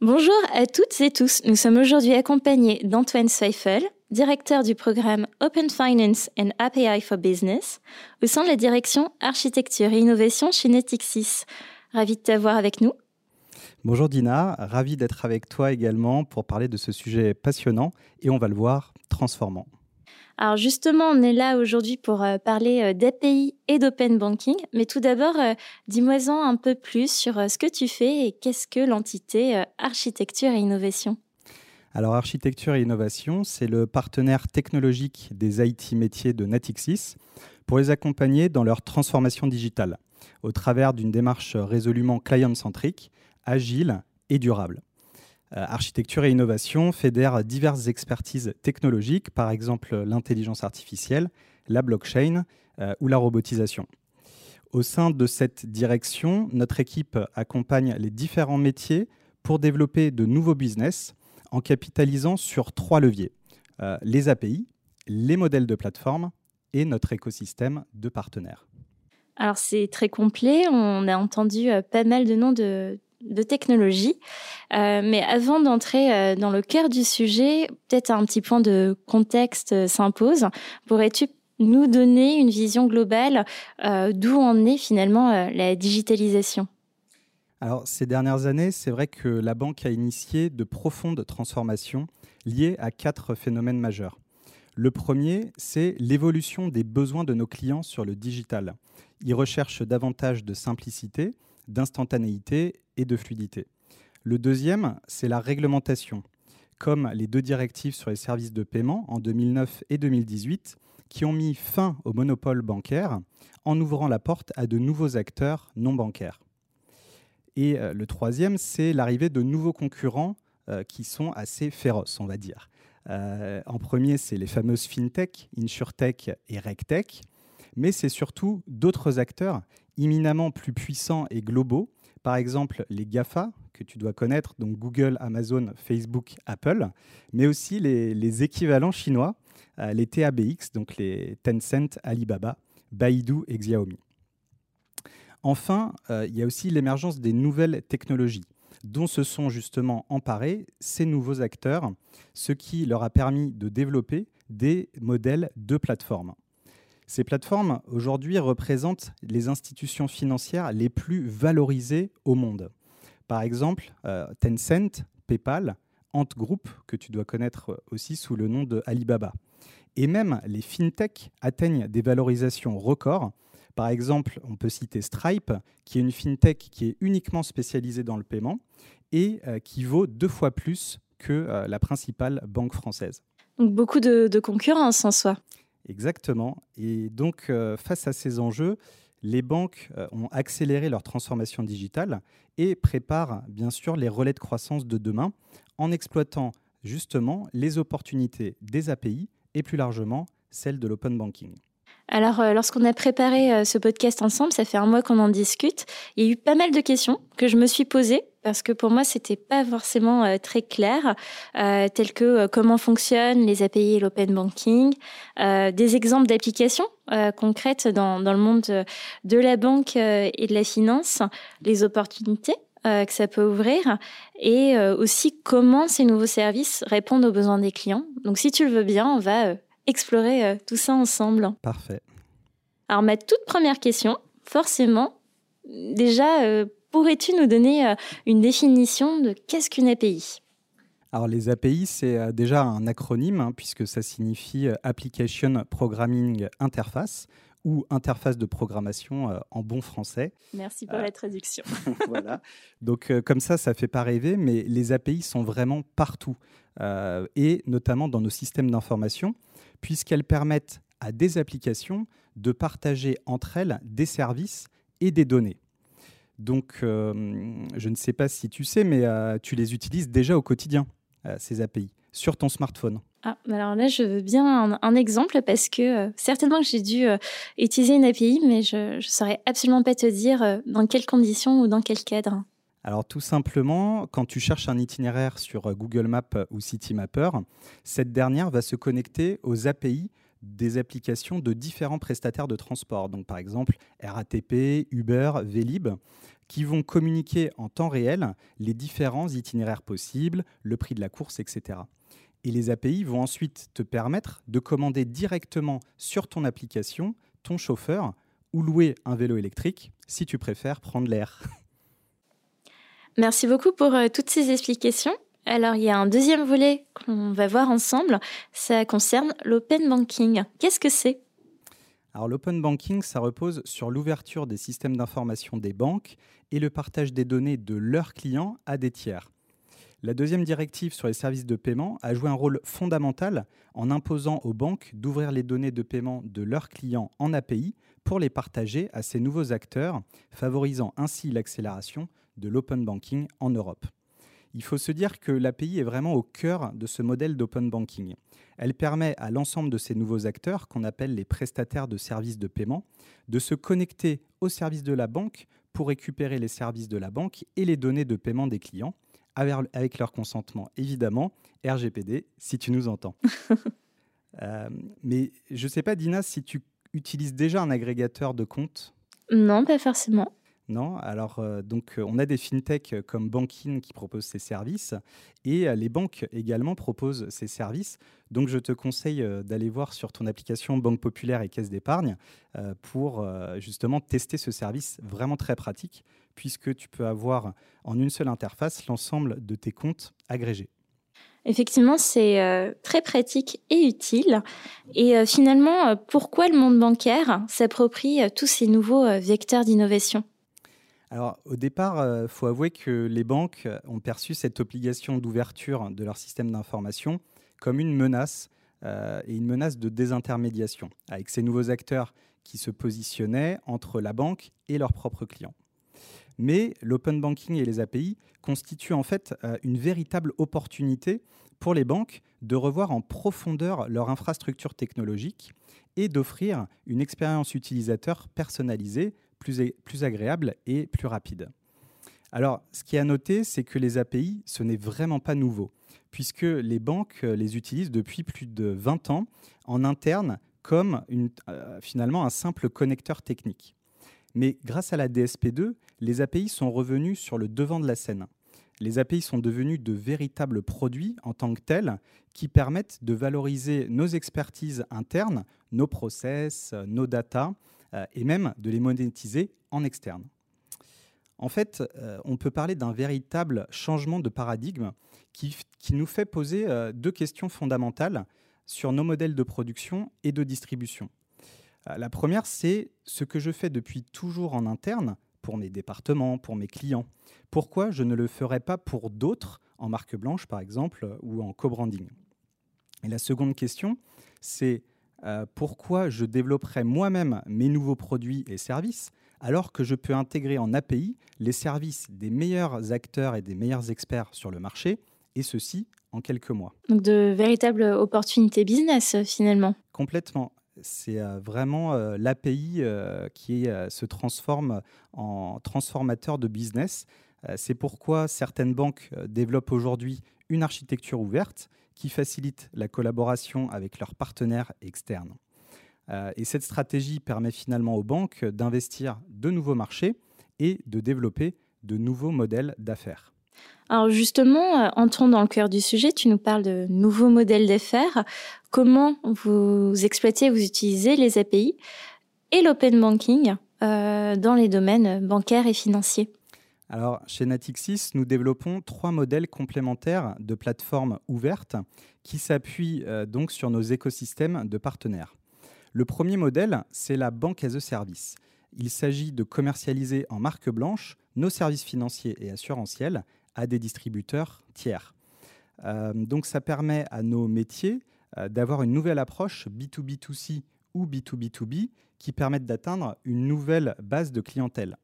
Bonjour à toutes et tous. Nous sommes aujourd'hui accompagnés d'Antoine Seifel, directeur du programme Open Finance and API for Business au sein de la direction Architecture et Innovation chez Netixis. Ravi de t'avoir avec nous. Bonjour Dina, ravi d'être avec toi également pour parler de ce sujet passionnant et on va le voir transformant. Alors justement, on est là aujourd'hui pour euh, parler euh, d'API et d'open banking. Mais tout d'abord, euh, dis-moi-en un peu plus sur ce que tu fais et qu'est-ce que l'entité architecture et innovation? Alors architecture et innovation, c'est le partenaire technologique des IT métiers de Natixis pour les accompagner dans leur transformation digitale au travers d'une démarche résolument client-centrique, agile et durable. Euh, architecture et innovation fédèrent diverses expertises technologiques, par exemple l'intelligence artificielle, la blockchain euh, ou la robotisation. Au sein de cette direction, notre équipe accompagne les différents métiers pour développer de nouveaux business en capitalisant sur trois leviers. Euh, les API, les modèles de plateforme et notre écosystème de partenaires. Alors c'est très complet, on a entendu pas mal de noms de, de technologie. Euh, mais avant d'entrer euh, dans le cœur du sujet, peut-être un petit point de contexte euh, s'impose. Pourrais-tu nous donner une vision globale d'où en est finalement la digitalisation? Alors, ces dernières années, c'est vrai que la banque a initié de profondes transformations liées à quatre phénomènes majeurs. Le premier, c'est l'évolution des besoins de nos clients sur le digital. Ils recherchent davantage de simplicité, d'instantanéité et de fluidité. Le deuxième, c'est la réglementation, comme les deux directives sur les services de paiement en 2009 et 2018, qui ont mis fin au monopole bancaire en ouvrant la porte à de nouveaux acteurs non bancaires. Et euh, le troisième, c'est l'arrivée de nouveaux concurrents euh, qui sont assez féroces, on va dire. Euh, en premier, c'est les fameuses FinTech, InsurTech et RegTech, mais c'est surtout d'autres acteurs imminemment plus puissants et globaux par exemple les GAFA, que tu dois connaître, donc Google, Amazon, Facebook, Apple, mais aussi les, équivalents chinois, euh, les TABX, donc les Tencent, Alibaba, Baidu et Xiaomi. Enfin, euh, il y a aussi l'émergence des nouvelles technologies dont se sont justement emparés ces nouveaux acteurs, ce qui leur a permis de développer des modèles de plateformes. Ces plateformes, aujourd'hui, représentent les institutions financières les plus valorisées au monde. Par exemple, euh, Tencent, PayPal, Ant Group, que tu dois connaître aussi sous le nom de Alibaba. Et même les fintech atteignent des valorisations records. Par exemple, on peut citer Stripe, qui est une fintech qui est uniquement spécialisée dans le paiement et euh, qui vaut deux fois plus que euh, la principale banque française. Donc beaucoup de concurrence en soi. Exactement. Et donc, euh, face à ces enjeux, les banques euh, ont accéléré leur transformation digitale et préparent bien sûr les relais de croissance de demain en exploitant justement les opportunités des API et plus largement celles de l'open banking. Alors, euh, lorsqu'on a préparé ce podcast ensemble, ça fait un mois qu'on en discute, il y a eu pas mal de questions que je me suis posées parce que pour moi, c'était pas forcément euh, très clair, euh, tels que euh, comment fonctionnent les API et l'open banking, des exemples d'applications concrètes dans, le monde de la banque et de la finance, les opportunités que ça peut ouvrir et aussi comment ces nouveaux services répondent aux besoins des clients. Donc, si tu le veux bien, on va explorer tout ça ensemble. Parfait. Alors, ma toute première question, forcément, déjà, Pourrais-tu nous donner euh, une définition de qu'est-ce qu'une API alors les API, c'est euh, déjà un acronyme hein, puisque ça signifie euh, Application Programming Interface ou interface de programmation en bon français. Merci pour la traduction. voilà. Donc comme ça, ça fait pas rêver, mais les API sont vraiment partout et notamment dans nos systèmes d'information puisqu'elles permettent à des applications de partager entre elles des services et des données. Donc, euh, je ne sais pas si tu sais, mais euh, tu les utilises déjà au quotidien, euh, ces API, sur ton smartphone. Ah, alors là, je veux bien un, exemple parce que certainement que j'ai dû utiliser une API, mais je ne saurais absolument pas te dire dans quelles conditions ou dans quel cadre. Alors tout simplement, quand tu cherches un itinéraire sur Google Maps ou Citymapper, cette dernière va se connecter aux API des applications de différents prestataires de transport. Donc par exemple RATP, Uber, Vélib, qui vont communiquer en temps réel les différents itinéraires possibles, le prix de la course, etc. Et les API vont ensuite te permettre de commander directement sur ton application ton chauffeur ou louer un vélo électrique si tu préfères prendre l'air. Merci beaucoup pour euh, toutes ces explications. Alors, il y a un deuxième volet qu'on va voir ensemble. Ça concerne l'open banking. Qu'est-ce que c'est? Alors, l'open banking, ça repose sur l'ouverture des systèmes d'information des banques et le partage des données de leurs clients à des tiers. La deuxième directive sur les services de paiement a joué un rôle fondamental en imposant aux banques d'ouvrir les données de paiement de leurs clients en API pour les partager à ces nouveaux acteurs, favorisant ainsi l'accélération de l'open banking en Europe. Il faut se dire que l'API est vraiment au cœur de ce modèle d'open banking. Elle permet à l'ensemble de ces nouveaux acteurs, qu'on appelle les prestataires de services de paiement, de se connecter aux services de la banque pour récupérer les services de la banque et les données de paiement des clients avec leur consentement, évidemment. RGPD, si tu nous entends. Euh, mais je ne sais pas, Dina, si tu utilises déjà un agrégateur de comptes? Non, pas forcément. Non, alors euh, donc euh, on a des fintechs comme Bankin qui proposent ces services et les banques également proposent ces services. Donc je te conseille d'aller voir sur ton application Banque Populaire et Caisse d'épargne pour justement tester ce service vraiment très pratique puisque tu peux avoir en une seule interface l'ensemble de tes comptes agrégés. Effectivement, c'est euh, très pratique et utile. Et euh, finalement, euh, pourquoi le monde bancaire s'approprie tous ces nouveaux vecteurs d'innovation? Alors, au départ, il faut avouer que les banques ont perçu cette obligation d'ouverture de leur système d'information comme une menace et une menace de désintermédiation, avec ces nouveaux acteurs qui se positionnaient entre la banque et leurs propres clients. Mais l'open banking et les API constituent en fait euh, une véritable opportunité pour les banques de revoir en profondeur leur infrastructure technologique et d'offrir une expérience utilisateur personnalisée, plus, agréable et plus rapide. Alors, ce qui est à noter, c'est que les API, ce n'est vraiment pas nouveau, puisque les banques euh, les utilisent depuis plus de 20 ans en interne comme euh, finalement un simple connecteur technique. Mais grâce à la DSP2, les API sont revenus sur le devant de la scène. Les API sont devenus de véritables produits en tant que tels qui permettent de valoriser nos expertises internes, nos process, nos data euh, et même de les monétiser en externe. En fait, euh, on peut parler d'un véritable changement de paradigme qui, nous fait poser euh, deux questions fondamentales sur nos modèles de production et de distribution. La première, c'est ce que je fais depuis toujours en interne pour mes départements, pour mes clients. Pourquoi je ne le ferais pas pour d'autres, en marque blanche par exemple, ou en co-branding? Et la seconde question, c'est euh, pourquoi je développerais moi-même mes nouveaux produits et services alors que je peux intégrer en API les services des meilleurs acteurs et des meilleurs experts sur le marché, et ceci en quelques mois? Donc de véritables opportunités business finalement. Complètement c'est euh, vraiment euh, l'API euh, qui se transforme en transformateur de business. c'est pourquoi certaines banques développent aujourd'hui une architecture ouverte qui facilite la collaboration avec leurs partenaires externes. et cette stratégie permet finalement aux banques d'investir de nouveaux marchés et de développer de nouveaux modèles d'affaires. Alors justement, euh, entrons dans le cœur du sujet, tu nous parles de nouveaux modèles d'affaires. Comment vous exploitez, vous utilisez les API et l'open banking euh, dans les domaines bancaires et financiers? Alors, chez Natixis, nous développons trois modèles complémentaires de plateformes ouvertes qui s'appuient euh, donc sur nos écosystèmes de partenaires. Le premier modèle, c'est la banque as a service. Il s'agit de commercialiser en marque blanche nos services financiers et assurantiels à des distributeurs tiers. Euh, donc ça permet à nos métiers euh, d'avoir une nouvelle approche B2B2C ou B2B2B qui permettent d'atteindre une nouvelle base de clientèle.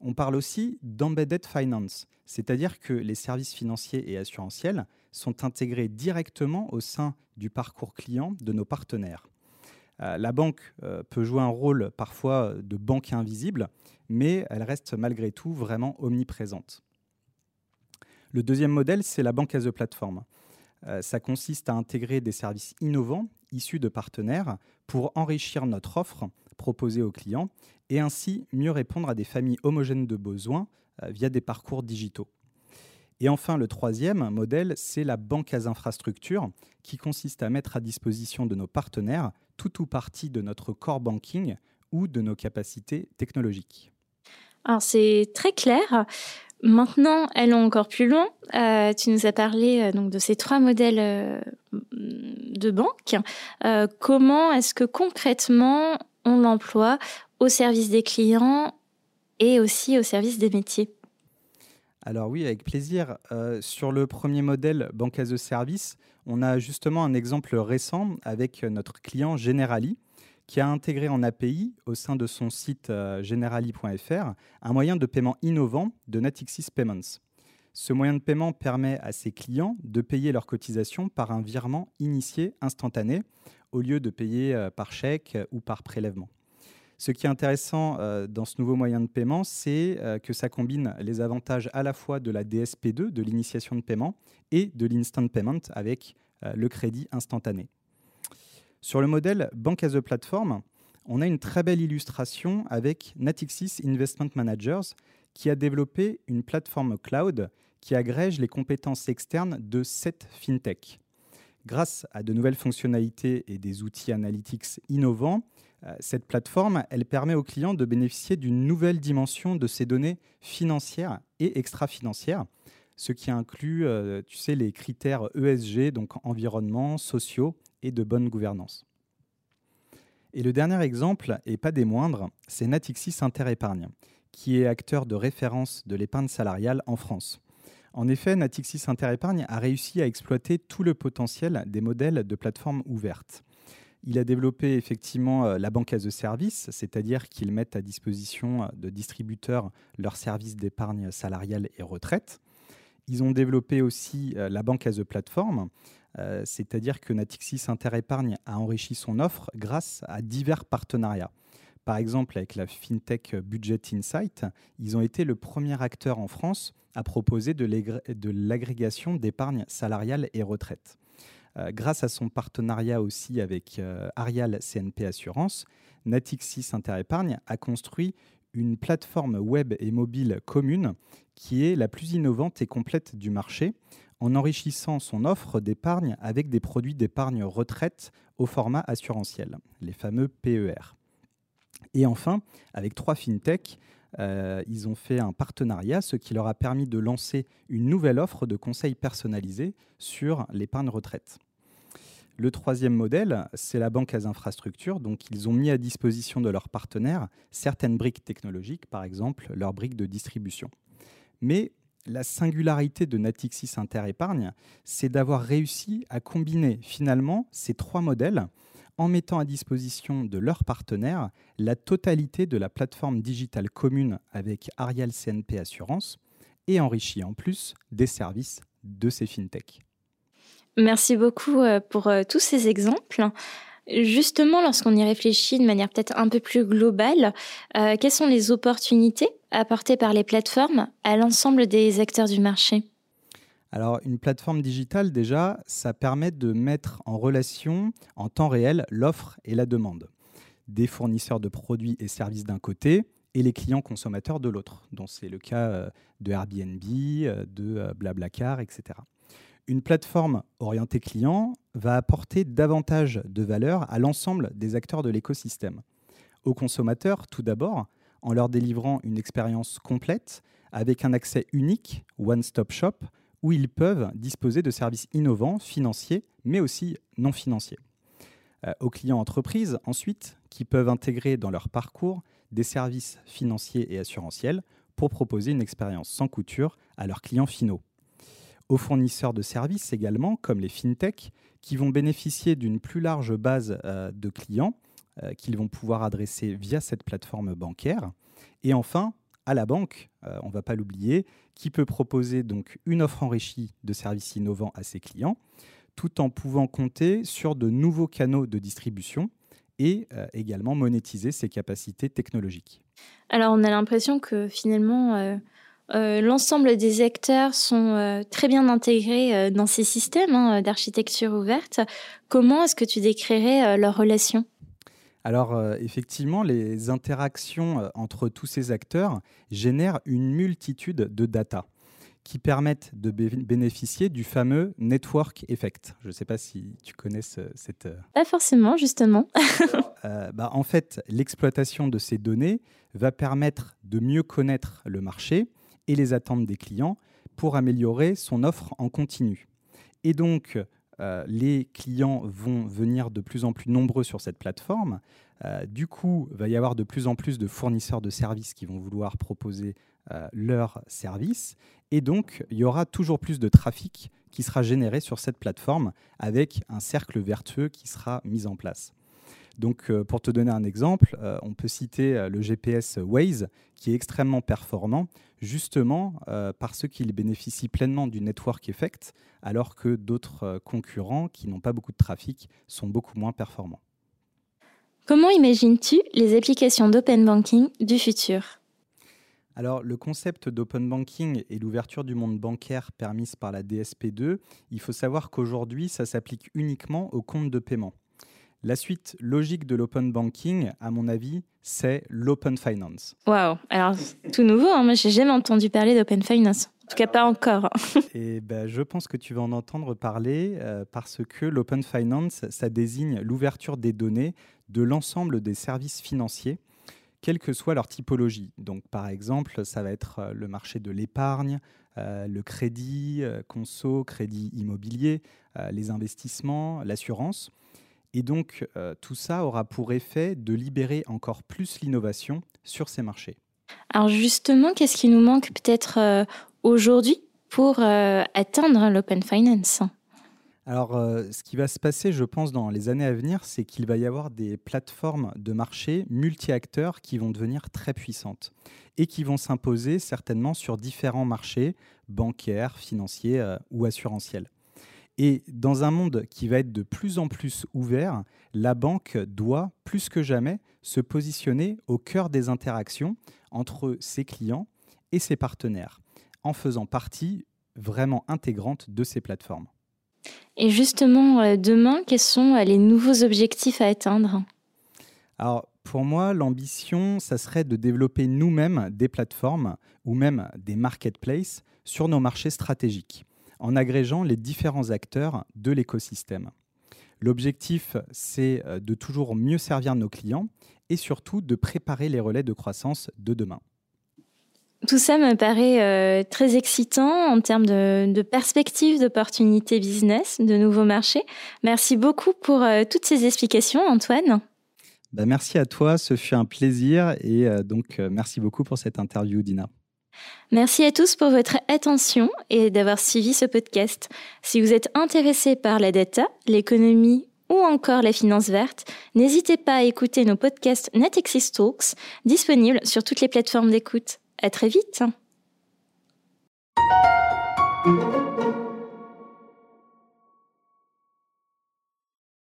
On parle aussi d'embedded finance, c'est-à-dire que les services financiers et assurantiels sont intégrés directement au sein du parcours client de nos partenaires. Euh, la banque peut jouer un rôle parfois de banque invisible, mais elle reste malgré tout vraiment omniprésente. Le deuxième modèle, c'est la banque as a plateforme. Euh, ça consiste à intégrer des services innovants issus de partenaires pour enrichir notre offre proposés aux clients et ainsi mieux répondre à des familles homogènes de besoins via des parcours digitaux. Et enfin, le troisième modèle, c'est la banque à infrastructures, qui consiste à mettre à disposition de nos partenaires tout ou partie de notre core banking ou de nos capacités technologiques. Alors c'est très clair. Maintenant, allons encore plus loin. Euh, tu nous as parlé euh, donc de ces trois modèles euh, de banque. comment est-ce que concrètement on l'emploie au service des clients et aussi au service des métiers alors oui, avec plaisir. Euh, sur le premier modèle, Banque as a Service, on a justement un exemple récent avec notre client Generali, qui a intégré en API au sein de son site euh, generali.fr un moyen de paiement innovant de Natixis Payments. Ce moyen de paiement permet à ses clients de payer leurs cotisations par un virement initié instantané au lieu de payer euh, par chèque ou par prélèvement. Ce qui est intéressant euh, dans ce nouveau moyen de paiement, c'est euh, que ça combine les avantages à la fois de la DSP2, de l'initiation de paiement, et de l'instant payment avec euh, le crédit instantané. Sur le modèle Bank as a Platform, on a une très belle illustration avec Natixis Investment Managers qui a développé une plateforme cloud qui agrège les compétences externes de sept fintech. Grâce à de nouvelles fonctionnalités et des outils analytics innovants, euh, cette plateforme, permet aux clients de bénéficier d'une nouvelle dimension de ces données financières et extra-financières, ce qui inclut, euh, les critères ESG, donc environnement, sociaux et de bonne gouvernance. Et le dernier exemple, et pas des moindres, c'est Natixis Interépargne, qui est acteur de référence de l'épargne salariale en France. En effet, Natixis Interépargne a réussi à exploiter tout le potentiel des modèles de plateformes ouvertes. Il a développé effectivement euh, la banque as a service, c'est-à-dire qu'ils mettent à disposition euh, de distributeurs leurs services d'épargne salariale et retraite. Ils ont développé aussi euh, la banque as a plateforme, c'est-à-dire que Natixis Interépargne a enrichi son offre grâce à divers partenariats. Par exemple, avec la FinTech Budget Insight, ils ont été le premier acteur en France à proposer de l'agrégation d'épargne salariale et retraite. Euh, grâce à son partenariat aussi avec euh, Arial CNP Assurance, Natixis Interépargne a construit une plateforme web et mobile commune qui est la plus innovante et complète du marché en enrichissant son offre d'épargne avec des produits d'épargne retraite au format assurantiel, les fameux PER. Et enfin, avec trois fintechs, euh, ils ont fait un partenariat, ce qui leur a permis de lancer une nouvelle offre de conseils personnalisés sur l'épargne retraite. Le troisième modèle, c'est la banque à infrastructures. Donc, ils ont mis à disposition de leurs partenaires certaines briques technologiques, par exemple leurs briques de distribution. Mais la singularité de Natixis Interépargne, c'est d'avoir réussi à combiner finalement ces trois modèles en mettant à disposition de leurs partenaires la totalité de la plateforme digitale commune avec Arial CNP Assurance et enrichi en plus des services de ces fintechs. Merci beaucoup euh, pour euh, tous ces exemples. Justement, lorsqu'on y réfléchit de manière peut-être un peu plus globale, euh, quelles sont les opportunités apportées par les plateformes à l'ensemble des acteurs du marché? Alors, une plateforme digitale, déjà, ça permet de mettre en relation en temps réel l'offre et la demande des fournisseurs de produits et services d'un côté et les clients consommateurs de l'autre, dont c'est le cas euh, de Airbnb, euh, de euh, Blablacar, etc. Une plateforme orientée client va apporter davantage de valeur à l'ensemble des acteurs de l'écosystème. Aux consommateurs, tout d'abord, en leur délivrant une expérience complète avec un accès unique, one-stop shop, où ils peuvent disposer de services innovants, financiers, mais aussi non financiers. Euh, aux clients entreprises, ensuite, qui peuvent intégrer dans leur parcours des services financiers et assurantiels pour proposer une expérience sans couture à leurs clients finaux. Aux fournisseurs de services également, comme les fintech, qui vont bénéficier d'une plus large base euh, de clients euh, qu'ils vont pouvoir adresser via cette plateforme bancaire. Et enfin, à la banque, euh, on ne va pas l'oublier, qui peut proposer donc une offre enrichie de services innovants à ses clients, tout en pouvant compter sur de nouveaux canaux de distribution et euh, également monétiser ses capacités technologiques. Alors on a l'impression que finalement euh, l'ensemble des acteurs sont très bien intégrés dans ces systèmes hein, d'architecture ouverte. Comment est-ce que tu décrirais leur relation? Alors euh, effectivement, les interactions euh, entre tous ces acteurs génèrent une multitude de data qui permettent de bénéficier du fameux network effect. Je ne sais pas si tu connais cette... Euh, pas forcément, justement. bah, en fait, l'exploitation de ces données va permettre de mieux connaître le marché et les attentes des clients pour améliorer son offre en continu. Et donc, euh, les clients vont venir de plus en plus nombreux sur cette plateforme. Euh, du coup, il va y avoir de plus en plus de fournisseurs de services qui vont vouloir proposer euh, leurs services. Et donc, il y aura toujours plus de trafic qui sera généré sur cette plateforme avec un cercle vertueux qui sera mis en place. Donc, euh, pour te donner un exemple, euh, on peut citer euh, le GPS Waze, qui est extrêmement performant, justement parce qu'il bénéficie pleinement du network effect, alors que d'autres concurrents qui n'ont pas beaucoup de trafic sont beaucoup moins performants. Comment imagines-tu les applications d'open banking du futur? Alors, le concept d'open banking et l'ouverture du monde bancaire permise par la DSP2, il faut savoir qu'aujourd'hui, ça s'applique uniquement aux comptes de paiement. La suite logique de l'open banking, à mon avis, c'est l'open finance. Waouh, alors tout nouveau, hein. moi j'ai jamais entendu parler d'open finance. En tout cas, pas encore. Et ben, je pense que tu vas en entendre parler euh, parce que l'open finance, ça désigne l'ouverture des données de l'ensemble des services financiers, quelle que soit leur typologie. Donc, par exemple, ça va être euh, le marché de l'épargne, euh, le crédit, conso, crédit immobilier, les investissements, l'assurance. Et donc, euh, tout ça aura pour effet de libérer encore plus l'innovation sur ces marchés. Alors justement, qu'est-ce qui nous manque peut-être euh, aujourd'hui pour euh, atteindre l'open finance? Alors, ce qui va se passer, je pense, dans les années à venir, c'est qu'il va y avoir des plateformes de marché multi-acteurs qui vont devenir très puissantes et qui vont s'imposer certainement sur différents marchés bancaires, financiers ou assurantiels. Et dans un monde qui va être de plus en plus ouvert, la banque doit, plus que jamais, se positionner au cœur des interactions entre ses clients et ses partenaires, en faisant partie vraiment intégrante de ces plateformes. Et justement, euh, demain, quels sont euh, les nouveaux objectifs à atteindre? Alors, pour moi, l'ambition, ça serait de développer nous-mêmes des plateformes ou même des marketplaces sur nos marchés stratégiques en agrégeant les différents acteurs de l'écosystème. L'objectif, c'est euh, de toujours mieux servir nos clients et surtout de préparer les relais de croissance de demain. Tout ça me paraît euh, très excitant en termes de, perspectives d'opportunités business, de nouveaux marchés. Merci beaucoup pour euh, toutes ces explications, Antoine. Ben, merci à toi, ce fut un plaisir et donc merci beaucoup pour cette interview, Dina. Merci à tous pour votre attention et d'avoir suivi ce podcast. Si vous êtes intéressé par la data, l'économie ou encore la finance verte, n'hésitez pas à écouter nos podcasts Natexis Talks, disponibles sur toutes les plateformes d'écoute. À très vite!